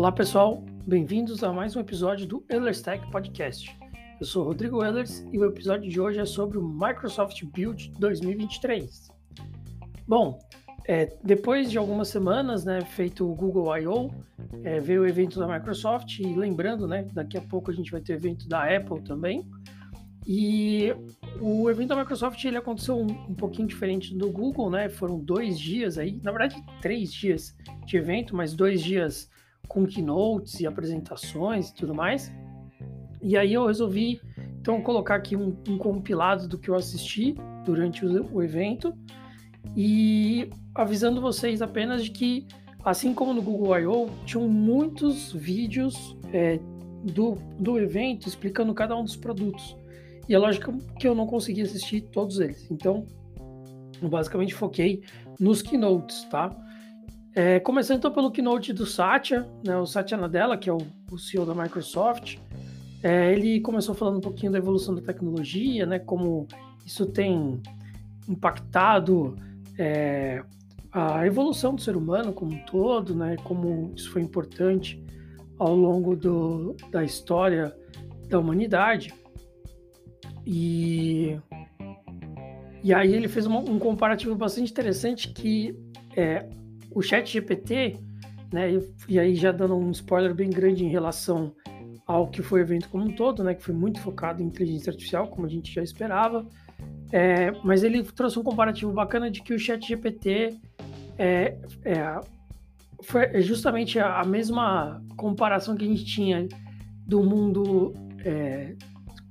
Olá pessoal, bem-vindos a mais um episódio do Ehlers Tech Podcast. Eu sou Rodrigo Ehlers e o episódio de hoje é sobre o Microsoft Build 2023. Bom, é, depois de algumas semanas, né, feito o Google I.O., é, veio o evento da Microsoft e lembrando, né, daqui a pouco a gente vai ter o evento da Apple também. E o evento da Microsoft ele aconteceu um, um, pouquinho diferente do Google, né? Foram dois dias aí, na verdade três dias de evento, mas dois dias com keynotes e apresentações e tudo mais. E aí eu resolvi então colocar aqui um, um compilado do que eu assisti durante o, o, evento e avisando vocês apenas de que, assim como no Google I.O., tinham muitos vídeos é, do, do evento explicando cada um dos produtos. E é lógico que eu não consegui assistir todos eles. Então, eu basicamente foquei nos keynotes, tá? É, começando então pelo keynote do Satya, né, o Satya Nadella, que é o, o CEO da Microsoft, é, ele começou falando um pouquinho da evolução da tecnologia, né, como isso tem impactado é, a evolução do ser humano como um todo, né, como isso foi importante ao longo do, da história da humanidade. E, e aí ele fez uma, um comparativo bastante interessante que é, o chat GPT, né, e, aí já dando um spoiler bem grande em relação ao que foi o evento como um todo, né, que foi muito focado em inteligência artificial, como a gente já esperava, é, mas ele trouxe um comparativo bacana de que o chat GPT é, é, foi justamente a, a, mesma comparação que a gente tinha do mundo é,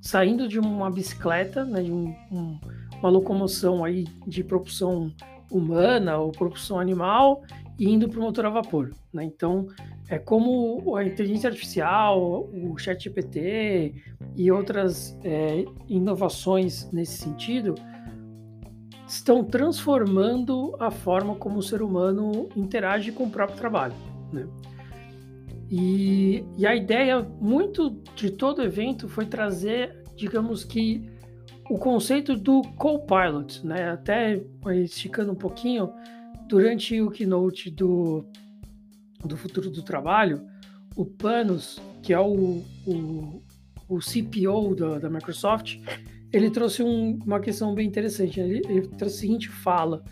saindo de uma bicicleta, né, de um, um, uma locomoção aí de propulsão humana ou propulsão animal e indo para o motor a vapor. Né? Então, é como a inteligência artificial, o chat GPT e outras é, inovações nesse sentido estão transformando a forma como o ser humano interage com o próprio trabalho. Né? E, e a ideia muito de todo o evento foi trazer, digamos que, o conceito do co-pilot, né? Até esticando um pouquinho, durante o keynote do, do futuro do trabalho, o Panos, que é o, o, o CPO da, da, Microsoft, ele trouxe um, uma questão bem interessante. Ele, ele trouxe a seguinte fala: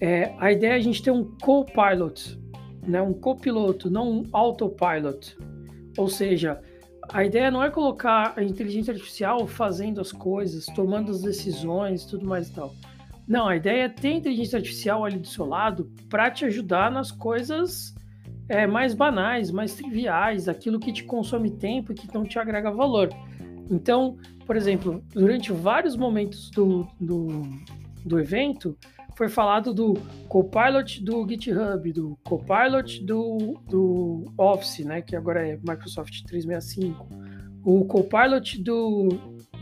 é, a ideia é a gente ter um co-pilot, né? um copiloto, não um autopilot. Ou seja, a ideia não é colocar a inteligência artificial fazendo as coisas, tomando as decisões, tudo mais e tal. Não, a ideia é ter a inteligência artificial ali do seu lado para te ajudar nas coisas é, mais banais, mais triviais, aquilo que te consome tempo e que não te agrega valor. Então, por exemplo, durante vários momentos do, do, do evento, foi falado do Copilot do GitHub, do Copilot do, do Office, né, que agora é Microsoft 365, o Copilot do,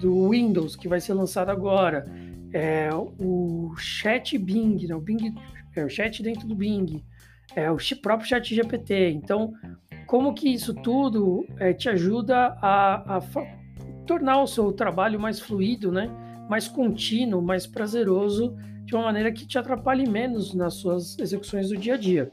do Windows, que vai ser lançado agora, é, o Chat Bing, né, o Bing, é, o chat dentro do Bing, é, o próprio Chat GPT. Então, como que isso tudo é, te ajuda a, a tornar o seu trabalho mais fluido, né, mais contínuo, mais prazeroso, de uma maneira que te atrapalhe menos nas suas execuções do dia a dia.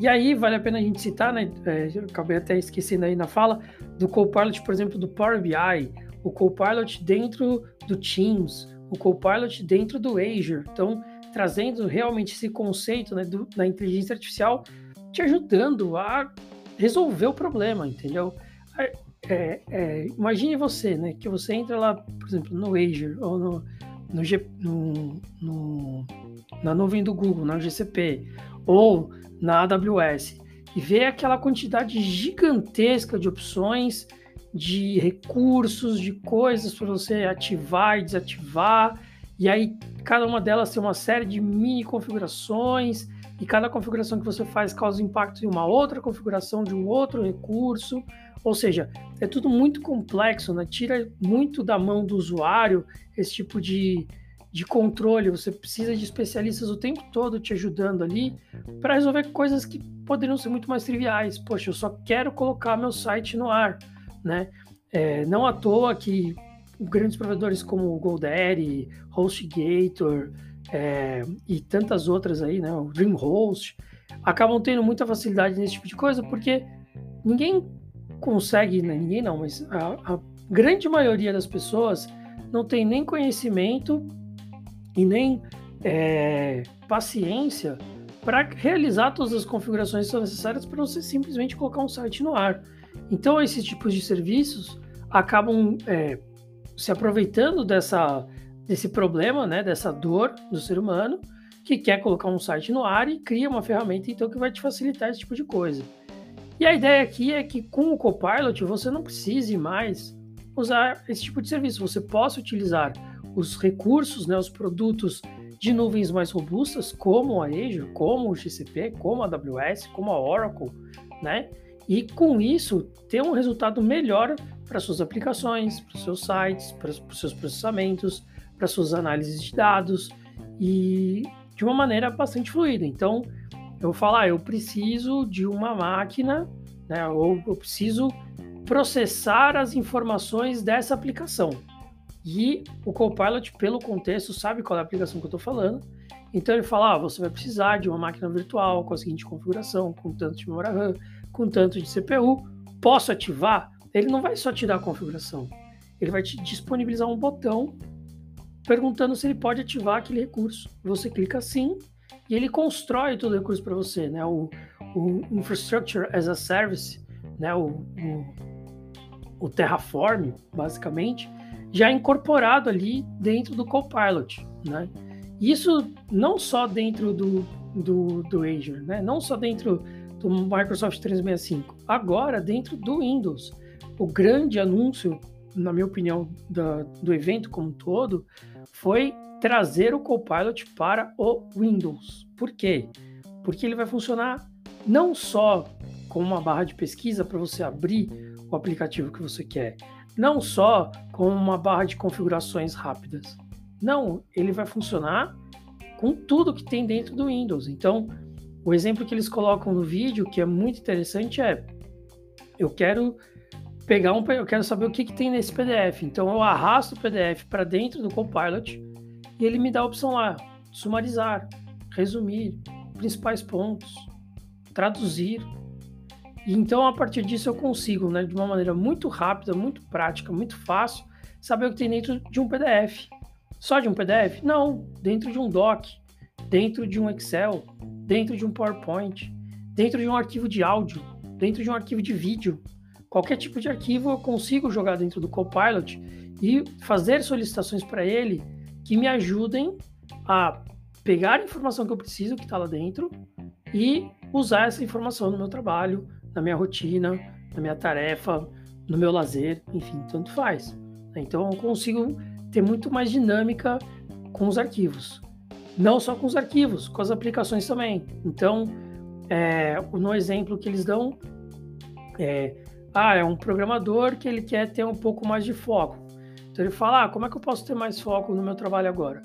E aí vale a pena a gente citar, né? É, acabei até esquecendo aí na fala do Copilot, por exemplo, do Power BI, o Copilot dentro do Teams, o Copilot dentro do Azure. Então, trazendo realmente esse conceito né, do, da inteligência artificial, te ajudando a resolver o problema, entendeu? É, é, imagine você, né? Que você entra lá, por exemplo, no Azure ou no, no, no, no, na nuvem do Google, na GCP, ou na AWS, e ver aquela quantidade gigantesca de opções, de recursos, de coisas para você ativar e desativar, e aí cada uma delas tem uma série de mini configurações, e cada configuração que você faz causa impacto em uma outra configuração de um outro recurso. Ou seja, é tudo muito complexo, né? tira muito da mão do usuário esse tipo de, de controle. Você precisa de especialistas o tempo todo te ajudando ali para resolver coisas que poderiam ser muito mais triviais. Poxa, eu só quero colocar meu site no ar, né? É, não à toa que grandes provedores como o GoDaddy, HostGator é, e tantas outras aí, né? O DreamHost, acabam tendo muita facilidade nesse tipo de coisa, porque ninguém consegue, né? ninguém não, mas a, a grande maioria das pessoas não tem nem conhecimento e nem é, paciência para realizar todas as configurações que são necessárias para você simplesmente colocar um site no ar. Então, esses tipos de serviços acabam é, se aproveitando dessa, desse problema, né, dessa dor do ser humano, que quer colocar um site no ar e cria uma ferramenta então que vai te facilitar esse tipo de coisa. E a ideia aqui é que com o Copilot você não precise mais usar esse tipo de serviço, você possa utilizar os recursos, né, os produtos de nuvens mais robustas, como a Azure, como o GCP, como a AWS, como a Oracle, né? E com isso ter um resultado melhor para suas aplicações, para seus sites, para os seus processamentos, para suas análises de dados e de uma maneira bastante fluida. Então, eu vou falar, eu preciso de uma máquina, né, ou eu preciso processar as informações dessa aplicação. E o Copilot, pelo contexto, sabe qual é a aplicação que eu estou falando. Então ele fala: ah, você vai precisar de uma máquina virtual com a seguinte configuração, com tanto de memória RAM, com tanto de CPU. Posso ativar? Ele não vai só te dar a configuração, ele vai te disponibilizar um botão perguntando se ele pode ativar aquele recurso. Você clica sim e ele constrói todo o recurso para você, né? O, o, Infrastructure as a Service, né? O, o, o Terraform, basicamente, já é incorporado ali dentro do Copilot, né? Isso não só dentro do, do, do Azure, né? Não só dentro do Microsoft 365, agora dentro do Windows. O grande anúncio, na minha opinião, da, do evento como um todo, foi trazer o Copilot para o Windows. Por quê? Porque ele vai funcionar não só como uma barra de pesquisa para você abrir o aplicativo que você quer, não só como uma barra de configurações rápidas. Não, ele vai funcionar com tudo que tem dentro do Windows. Então, o exemplo que eles colocam no vídeo, que é muito interessante, é: eu quero pegar um, eu quero saber o que, que tem nesse PDF. Então eu arrasto o PDF para dentro do Copilot e ele me dá a opção lá: sumarizar, resumir, principais pontos, traduzir. E então a partir disso eu consigo, né, de uma maneira muito rápida, muito prática, muito fácil, saber o que tem dentro de um PDF. Só de um PDF? Não, dentro de um doc, dentro de um Excel, dentro de um PowerPoint, dentro de um arquivo de áudio, dentro de um arquivo de vídeo qualquer tipo de arquivo eu consigo jogar dentro do Copilot e fazer solicitações para ele que me ajudem a pegar a informação que eu preciso que está lá dentro e usar essa informação no meu trabalho, na minha rotina, na minha tarefa, no meu lazer, enfim, tanto faz. Então eu consigo ter muito mais dinâmica com os arquivos. Não só com os arquivos, com as aplicações também. Então, é, no exemplo que eles dão, é, ah, é um programador que ele quer ter um pouco mais de foco. Então ele fala, ah, como é que eu posso ter mais foco no meu trabalho agora?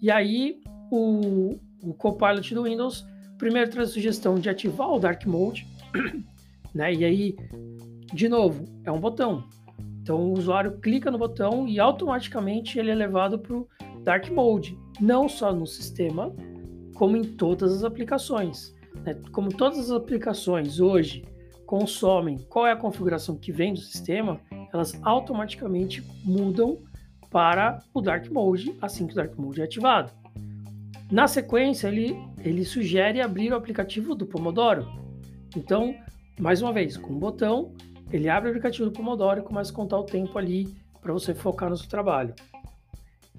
E aí o, o Copilot do Windows primeiro traz a sugestão de ativar o Dark Mode, né? E aí, de novo, é um botão. Então o usuário clica no botão e automaticamente ele é levado para o Dark Mode, não só no sistema, como em todas as aplicações. Né? Como todas as aplicações hoje consomem qual é a configuração que vem do sistema, elas automaticamente mudam para o Dark Mode assim que o Dark Mode é ativado. Na sequência, ele, ele sugere abrir o aplicativo do Pomodoro. Então, mais uma vez, com um botão, ele abre o aplicativo do Pomodoro e começa a contar o tempo ali para você focar no seu trabalho.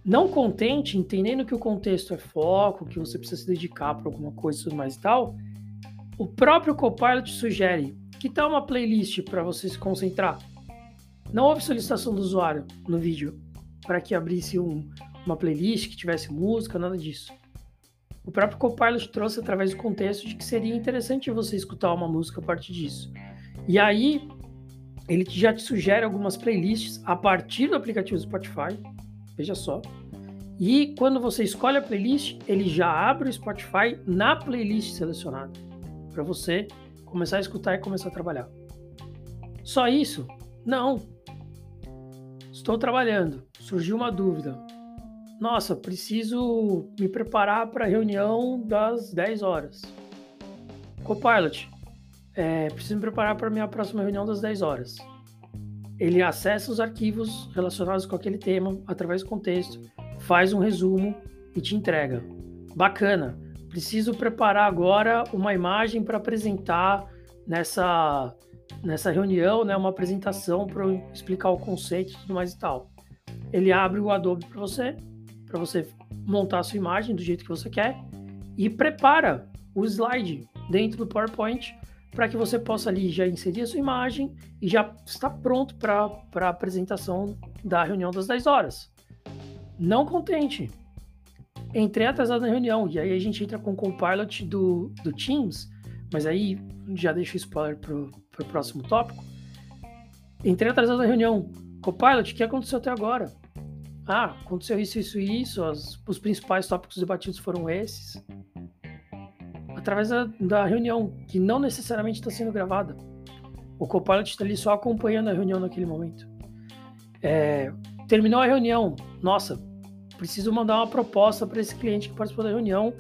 Não contente, entendendo que o contexto é foco, que você precisa se dedicar para alguma coisa e tudo mais e tal, o próprio Copilot sugere que tal uma playlist para você se concentrar? Não houve solicitação do usuário no vídeo para que abrisse um, uma playlist que tivesse música, nada disso. O próprio Copilot trouxe através do contexto de que seria interessante você escutar uma música a partir disso. E aí, ele já te sugere algumas playlists a partir do aplicativo Spotify, veja só. E quando você escolhe a playlist, ele já abre o Spotify na playlist selecionada, para você começar a escutar e começar a trabalhar. Só isso? Não. Estou trabalhando, surgiu uma dúvida. Nossa, preciso me preparar para a reunião das 10 horas. Copilot, é, preciso me preparar para a minha próxima reunião das 10 horas. Ele acessa os arquivos relacionados com aquele tema através do contexto, faz um resumo e te entrega. Bacana. Preciso preparar agora uma imagem para apresentar nessa, nessa reunião, né, uma apresentação para explicar o conceito e tudo mais e tal. Ele abre o Adobe para você, para você montar a sua imagem do jeito que você quer e prepara o slide dentro do PowerPoint para que você possa ali já inserir a sua imagem e já está pronto para a apresentação da reunião das 10 horas. Não contente. Entrei atrasado na reunião e aí a gente entra com o Copilot do, do Teams, mas aí já deixo spoiler para o próximo tópico. Entrei atrasado na reunião. Copilot, o que aconteceu até agora? Ah, aconteceu isso, isso e isso. As, os principais tópicos debatidos foram esses através da, da reunião, que não necessariamente está sendo gravada. O Copilot está ali só acompanhando a reunião naquele momento. É, terminou a reunião, nossa, preciso mandar uma proposta para esse cliente que participou da reunião,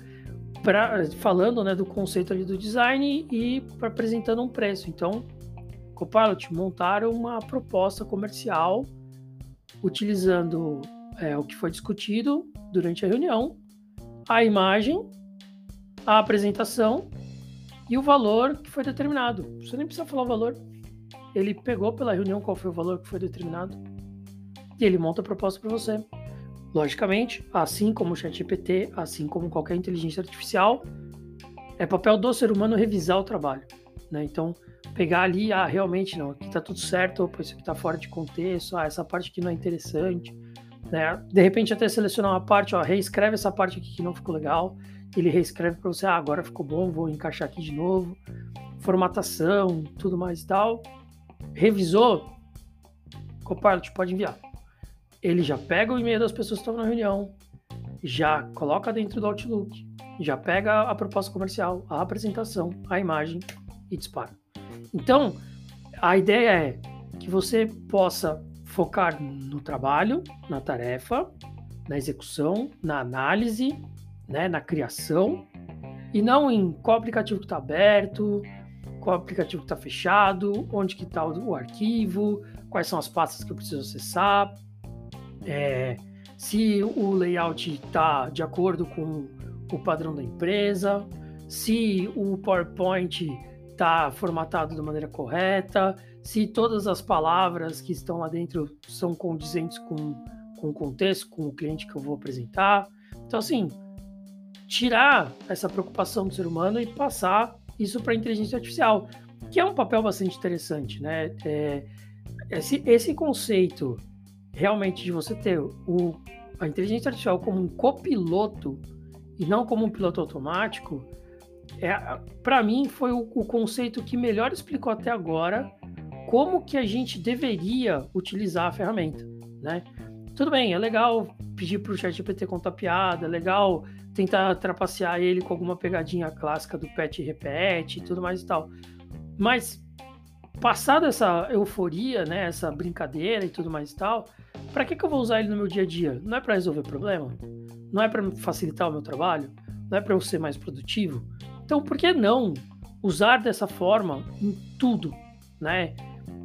pra, falando né, do conceito ali do design e apresentando um preço. Então, Copilot montaram uma proposta comercial utilizando é, o que foi discutido durante a reunião, a imagem a apresentação e o valor que foi determinado. Você nem precisa falar o valor. Ele pegou pela reunião qual foi o valor que foi determinado e ele monta a proposta para você. Logicamente, assim como o ChatGPT, assim como qualquer inteligência artificial, é papel do ser humano revisar o trabalho. Né? Então, pegar ali, ah, realmente não, aqui está tudo certo, opa, isso aqui está fora de contexto, ah, essa parte aqui não é interessante. Né? De repente, até selecionar uma parte, ó, reescreve essa parte aqui que não ficou legal ele reescreve para você, ah, agora ficou bom, vou encaixar aqui de novo, formatação, tudo mais e tal. Revisou, Copilot pode enviar. Ele já pega o e-mail das pessoas que estão na reunião, já coloca dentro do Outlook, já pega a proposta comercial, a apresentação, a imagem e dispara. Então, a ideia é que você possa focar no trabalho, na tarefa, na execução, na análise né, na criação e não em qual aplicativo que está aberto, qual aplicativo que está fechado, onde que está o, o, arquivo, quais são as pastas que eu preciso acessar, é, se o layout está de acordo com o padrão da empresa, se o PowerPoint está formatado da maneira correta, se todas as palavras que estão lá dentro são condizentes com, com o contexto, com o cliente que eu vou apresentar. Então, assim, tirar essa preocupação do ser humano e passar isso para a inteligência artificial, que é um papel bastante interessante, né? É, esse, esse conceito realmente de você ter o, a inteligência artificial como um copiloto e não como um piloto automático, é, para mim foi o, o conceito que melhor explicou até agora como que a gente deveria utilizar a ferramenta, né? Tudo bem, é legal pedir para o ChatGPT contar piada, é legal tentar trapacear ele com alguma pegadinha clássica do pet repete e tudo mais e tal. Mas passada essa euforia, né, essa brincadeira e tudo mais e tal, para que, que eu vou usar ele no meu dia a dia? Não é para resolver problema? Não é para facilitar o meu trabalho? Não é para eu ser mais produtivo? Então, por que não usar dessa forma em tudo, né?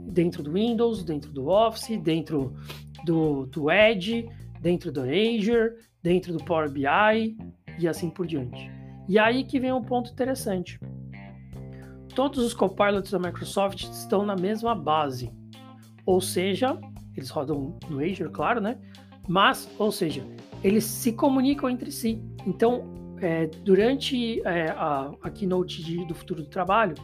Dentro do Windows, dentro do Office, dentro do, do Edge, dentro do Azure, dentro do Power BI, e assim por diante. E aí que vem um ponto interessante. Todos os copilots da Microsoft estão na mesma base, ou seja, eles rodam no Azure, claro, né? Mas, ou seja, eles se comunicam entre si. Então, é, durante é, a, a keynote de, do futuro do trabalho,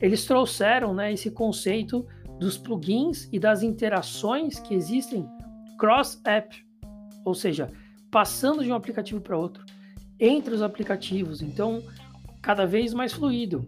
eles trouxeram né, esse conceito dos plugins e das interações que existem cross-app, ou seja, passando de um aplicativo para outro entre os aplicativos, então cada vez mais fluido.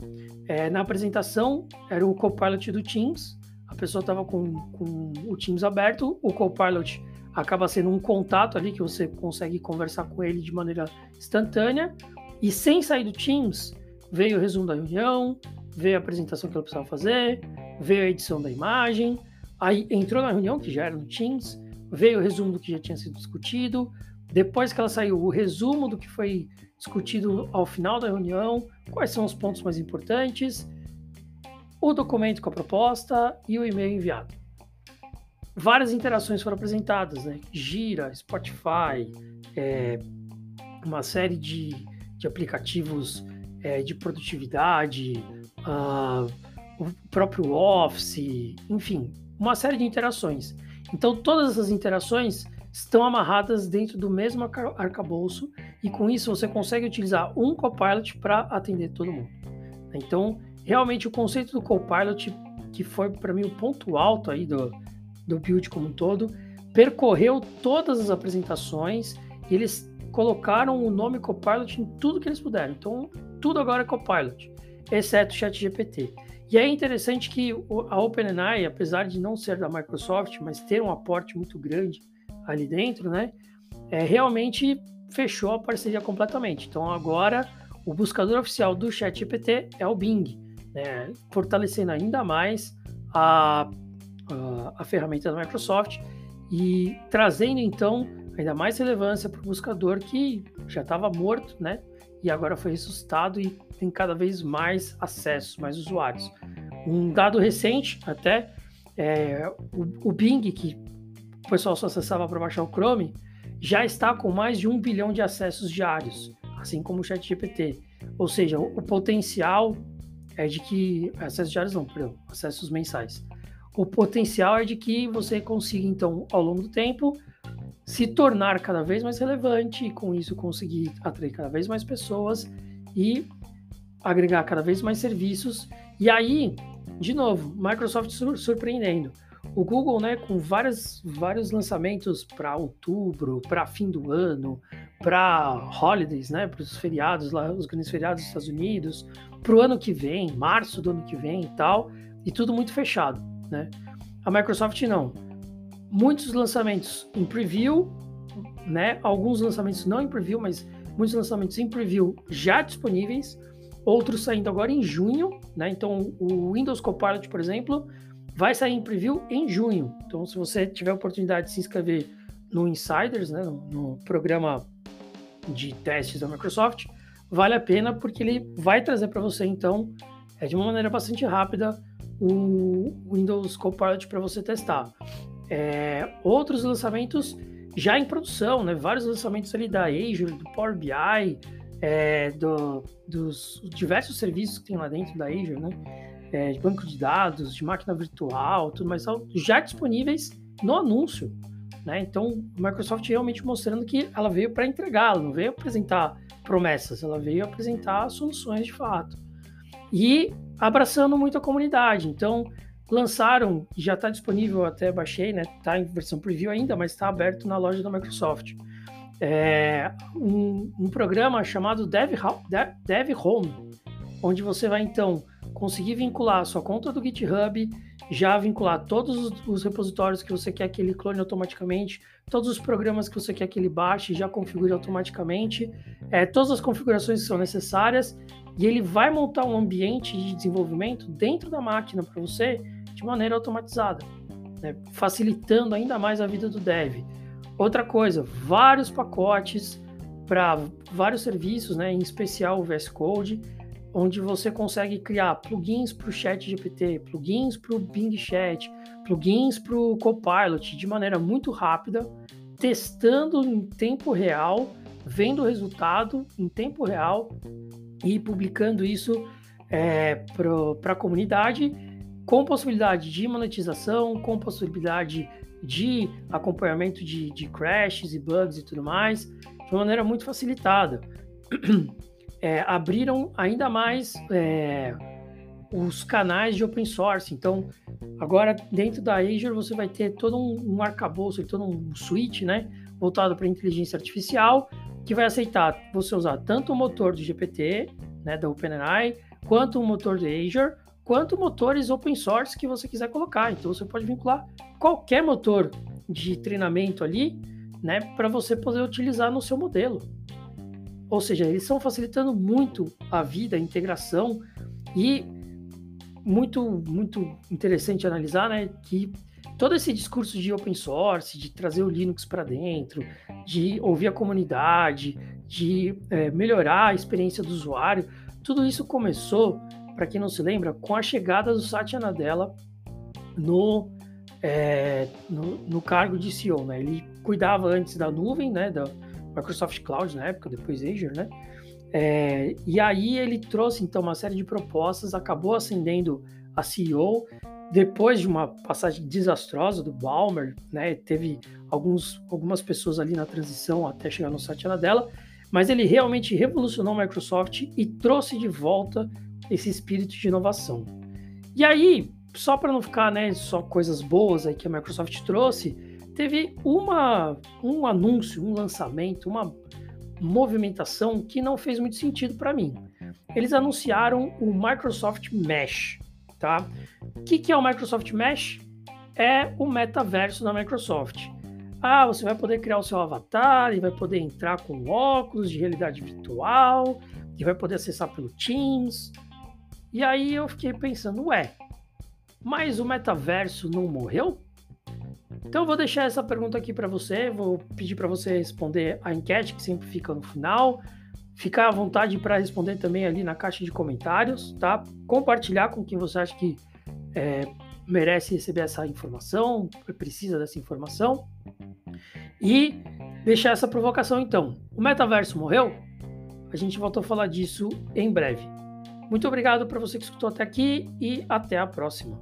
É, na apresentação era o Copilot do Teams, pessoa estava com, com o Teams aberto, o Copilot acaba sendo um contato ali que você consegue conversar com ele de maneira instantânea, e sem sair do Teams, veio o resumo da reunião, veio a apresentação que ela precisava fazer, veio a edição da imagem, aí entrou na reunião, que já era no Teams, veio o resumo do que já tinha sido discutido, Depois que ela saiu, o resumo do que foi discutido ao final da reunião, quais são os pontos mais importantes, o documento com a proposta e o e-mail enviado. Várias interações foram apresentadas, né? Gira, Spotify, é, uma série de, de aplicativos é, de produtividade, uh, o próprio Office, enfim, uma série de interações. Então, todas essas interações estão amarradas dentro do mesmo arcabouço e com isso você consegue utilizar um Copilot para atender todo mundo. Então, realmente o conceito do Copilot, que foi para mim o ponto alto aí do, do build como um todo, percorreu todas as apresentações e eles colocaram o nome Copilot em tudo que eles puderam. Então, tudo agora é Copilot, exceto o ChatGPT. E é interessante que a OpenAI, apesar de não ser da Microsoft, mas ter um aporte muito grande ali dentro, né, é, realmente fechou a parceria completamente. Então agora o buscador oficial do ChatGPT é o Bing, né, fortalecendo ainda mais a, a, a ferramenta da Microsoft e trazendo então ainda mais relevância para o buscador que já estava morto, né? E agora foi ressuscitado e tem cada vez mais acessos, mais usuários. Um dado recente, até, é, o, o Bing, que o pessoal só acessava para baixar o Chrome, já está com mais de um bilhão de acessos diários, assim como o ChatGPT. Ou seja, o, o potencial é de que. Acessos diários não, perdão, acessos mensais. O potencial é de que você consiga, então, ao longo do tempo, se tornar cada vez mais relevante e com isso conseguir atrair cada vez mais pessoas e agregar cada vez mais serviços. E aí, de novo, Microsoft surpreendendo. O Google, né, com várias, vários lançamentos para outubro, para fim do ano, para holidays, né, para os feriados lá, os grandes feriados dos Estados Unidos, para o ano que vem, março do ano que vem e tal, e tudo muito fechado, né? A Microsoft não muitos lançamentos em preview, né? Alguns lançamentos não em preview, mas muitos lançamentos em preview já disponíveis, outros saindo agora em junho, né? Então o Windows Copilot, por exemplo, vai sair em preview em junho. Então se você tiver a oportunidade de se inscrever no Insiders, né, no, no programa de testes da Microsoft, vale a pena porque ele vai trazer para você então é de uma maneira bastante rápida o Windows Copilot para você testar. É, outros lançamentos já em produção, né? Vários lançamentos ali da Azure, do Power BI, é, do, dos diversos serviços que tem lá dentro da Azure, né? É, de banco de dados, de máquina virtual, tudo mais, já disponíveis no anúncio. Né? Então, a Microsoft realmente mostrando que ela veio para entregar, ela não veio apresentar promessas, ela veio apresentar soluções de fato. E abraçando muito a comunidade. Então, lançaram, já está disponível, até baixei, né? Está em versão preview ainda, mas está aberto na loja da Microsoft. É um, um, programa chamado Dev, Dev Home, onde você vai então conseguir vincular a sua conta do GitHub, já vincular todos os repositórios que você quer que ele clone automaticamente, todos os programas que você quer que ele baixe, já configure automaticamente, é, todas as configurações que são necessárias, e ele vai montar um ambiente de desenvolvimento dentro da máquina para você de maneira automatizada, né? facilitando ainda mais a vida do dev. Outra coisa, vários pacotes para vários serviços, né? em especial o VS Code, onde você consegue criar plugins para o Chat GPT, plugins para o Bing Chat, plugins para o Copilot de maneira muito rápida, testando em tempo real, vendo o resultado em tempo real e publicando isso é, para a comunidade com possibilidade de monetização, com possibilidade de acompanhamento de, de crashes e bugs e tudo mais, de uma maneira muito facilitada. É, abriram ainda mais é, os canais de open source. Então, agora dentro da Azure você vai ter todo um, um arcabouço, todo um suite, né, voltado para inteligência artificial, que vai aceitar você usar tanto o motor do GPT, né, da OpenAI, quanto o motor do Azure, quanto motores open source que você quiser colocar. Então você pode vincular qualquer motor de treinamento ali, né, para você poder utilizar no seu modelo. Ou seja, eles estão facilitando muito a vida, a integração e muito muito interessante analisar, né, que todo esse discurso de open source, de trazer o Linux para dentro, de ouvir a comunidade, de é, melhorar a experiência do usuário, tudo isso começou, para quem não se lembra, com a chegada do Satya Nadella no, é, no, no, cargo de CEO. Né? Ele cuidava antes da nuvem, né, da Microsoft Cloud na época, depois Azure, né? É, e aí ele trouxe então uma série de propostas, acabou ascendendo a CEO depois de uma passagem desastrosa do Balmer, né? Teve alguns, algumas pessoas ali na transição até chegar no Satya dela, mas ele realmente revolucionou a Microsoft e trouxe de volta esse espírito de inovação. E aí, só para não ficar, né, só coisas boas aí que a Microsoft trouxe, teve uma, um anúncio, um lançamento, uma movimentação que não fez muito sentido para mim. Eles anunciaram o Microsoft Mesh, tá? O que, que é o Microsoft Mesh? É o metaverso da Microsoft. Ah, você vai poder criar o seu avatar e vai poder entrar com óculos de realidade virtual e vai poder acessar pelo Teams. E aí eu fiquei pensando, ué, mas o metaverso não morreu? Então eu vou deixar essa pergunta aqui para você, vou pedir para você responder a enquete que sempre fica no final. Ficar à vontade para responder também ali na caixa de comentários, tá? Compartilhar com quem você acha que é, merece receber essa informação, precisa dessa informação. E deixar essa provocação então. O metaverso morreu? A gente volta a falar disso em breve. Muito obrigado para você que escutou até aqui e até a próxima.